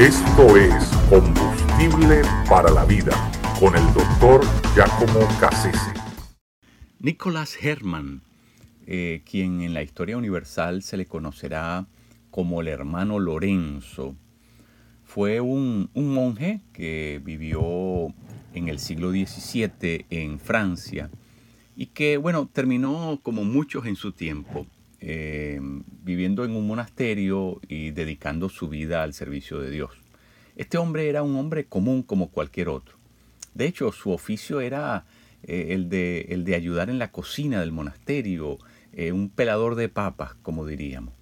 Esto es Combustible para la Vida con el doctor Giacomo Cassese. Nicholas Herman, eh, quien en la historia universal se le conocerá como el hermano Lorenzo, fue un, un monje que vivió en el siglo XVII en Francia y que, bueno, terminó como muchos en su tiempo, eh, viviendo en un monasterio y dedicando su vida al servicio de Dios. Este hombre era un hombre común como cualquier otro. De hecho, su oficio era eh, el, de, ayudar en la cocina del monasterio, eh, un pelador de papas, como diríamos.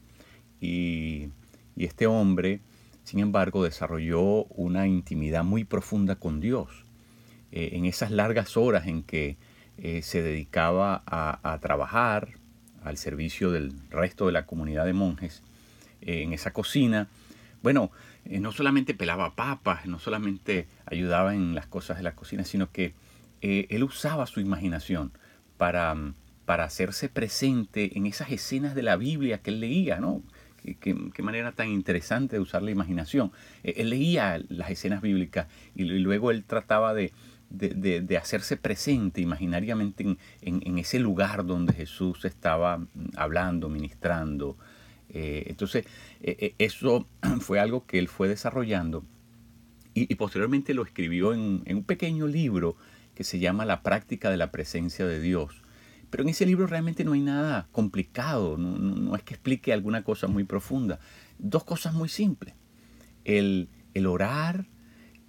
Y, este hombre, sin embargo, desarrolló una intimidad muy profunda con Dios. en esas largas horas en que se dedicaba a trabajar, al servicio del resto de la comunidad de monjes eh, en esa cocina. Bueno, eh, no solamente pelaba papas, no solamente ayudaba en las cosas de la cocina, sino que eh, él usaba su imaginación para, para hacerse presente en esas escenas de la Biblia que él leía, ¿no? Qué, manera tan interesante de usar la imaginación. él leía las escenas bíblicas y luego él trataba de, de, hacerse presente imaginariamente en, ese lugar donde Jesús estaba hablando, ministrando. Eh, entonces, eh, eh, eso fue algo que él fue desarrollando y, posteriormente lo escribió en, un pequeño libro que se llama La práctica de la presencia de Dios. Pero en ese libro realmente no hay nada complicado, no, es que explique alguna cosa muy profunda. Dos cosas muy simples. El, el orar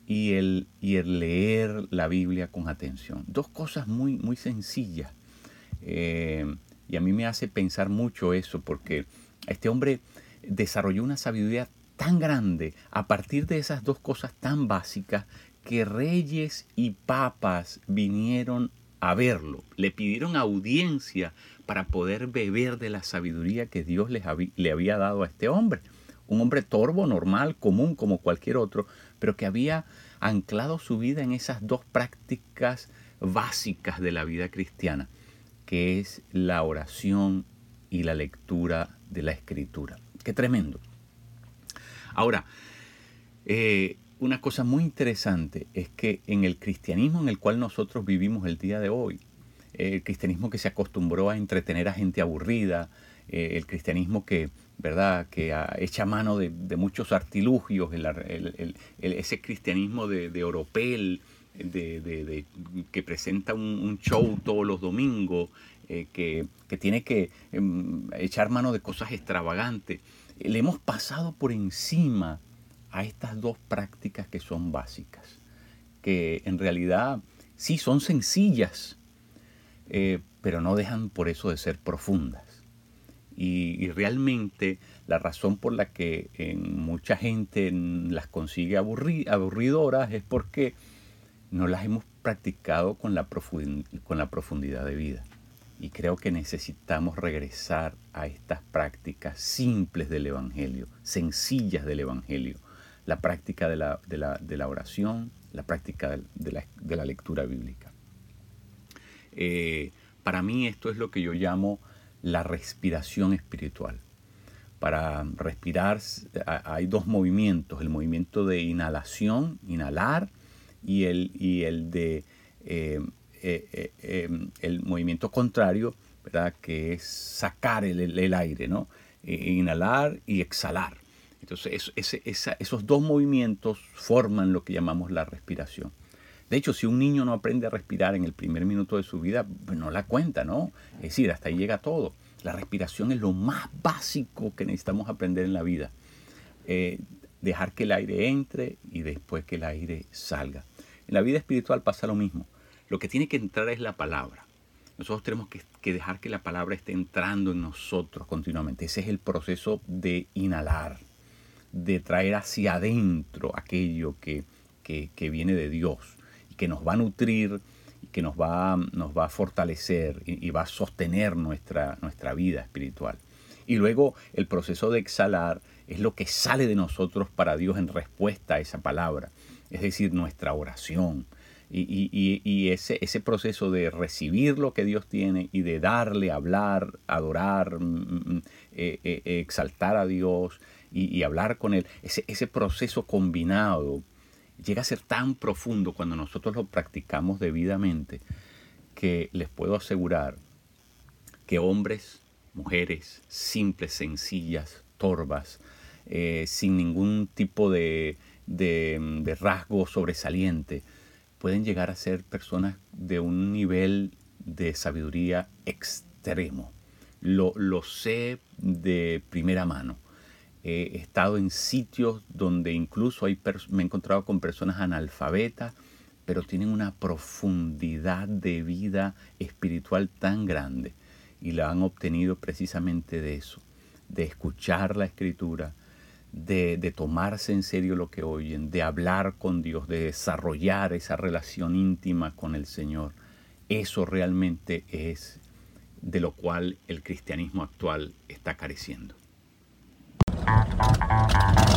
y el, y el leer la Biblia con atención. Dos cosas muy, muy sencillas. Eh, y a mí me hace pensar mucho eso, porque este hombre desarrolló una sabiduría tan grande a partir de esas dos cosas tan básicas que reyes y papas vinieron a verlo, le pidieron audiencia para poder beber de la sabiduría que Dios les le había dado a este hombre. Un hombre torvo, normal, común como cualquier otro, pero que había anclado su vida en esas dos prácticas básicas de la vida cristiana, que es la oración y la lectura de la escritura. Qué tremendo. Ahora, eh, una cosa muy interesante es que en el cristianismo en el cual nosotros vivimos el día de hoy, el cristianismo que se acostumbró a entretener a gente aburrida, eh, el cristianismo que, ¿verdad? que echa mano de, muchos artilugios, ese cristianismo de, oropel, de, que presenta un, show todos los domingos, eh, que, tiene que em, echar mano de cosas extravagantes. Le hemos pasado por encima a estas dos prácticas que son básicas, que en realidad sí son sencillas, eh, pero no dejan por eso de ser profundas. Y, realmente la razón por la que en mucha gente las consigue aburridoras es porque no las hemos practicado con la, con la profundidad de vida. Y creo que necesitamos regresar a estas prácticas simples del Evangelio, sencillas del Evangelio. La práctica de la, de la, oración, la práctica de la, de la lectura bíblica. Eh, para mí esto es lo que yo llamo la respiración espiritual. Para respirar hay dos movimientos, el movimiento de inhalación, inhalar, y el, y el de eh, eh, eh, el movimiento contrario, ¿verdad? que es sacar el, aire, ¿no? inhalar y exhalar. Entonces esos dos movimientos forman lo que llamamos la respiración. De hecho, si un niño no aprende a respirar en el primer minuto de su vida, pues no la cuenta, ¿no? Es decir, hasta ahí llega todo. La respiración es lo más básico que necesitamos aprender en la vida. Eh, dejar que el aire entre y después que el aire salga. En la vida espiritual pasa lo mismo. Lo que tiene que entrar es la palabra. Nosotros tenemos que, dejar que la palabra esté entrando en nosotros continuamente. Ese es el proceso de inhalar, de traer hacia adentro aquello que, que viene de Dios que nos va a nutrir, que nos va, nos va a fortalecer y, va a sostener nuestra, nuestra vida espiritual. Y luego el proceso de exhalar es lo que sale de nosotros para Dios en respuesta a esa palabra, es decir, nuestra oración. Y, ese, ese, proceso de recibir lo que Dios tiene y de darle, hablar, adorar, mm, mm, mm, eh, eh, exaltar a Dios, y, hablar con Él, ese, ese proceso combinado llega a ser tan profundo cuando nosotros lo practicamos debidamente que les puedo asegurar que hombres, mujeres, simples, sencillas, torvas, eh, sin ningún tipo de, de, rasgo sobresaliente, pueden llegar a ser personas de un nivel de sabiduría extremo. Lo, lo sé de primera mano. He estado en sitios donde incluso hay me he encontrado con personas analfabetas, pero tienen una profundidad de vida espiritual tan grande y la han obtenido precisamente de eso, de escuchar la escritura, de, tomarse en serio lo que oyen, de hablar con Dios, de desarrollar esa relación íntima con el Señor. Eso realmente es de lo cual el cristianismo actual está careciendo. Uh-huh.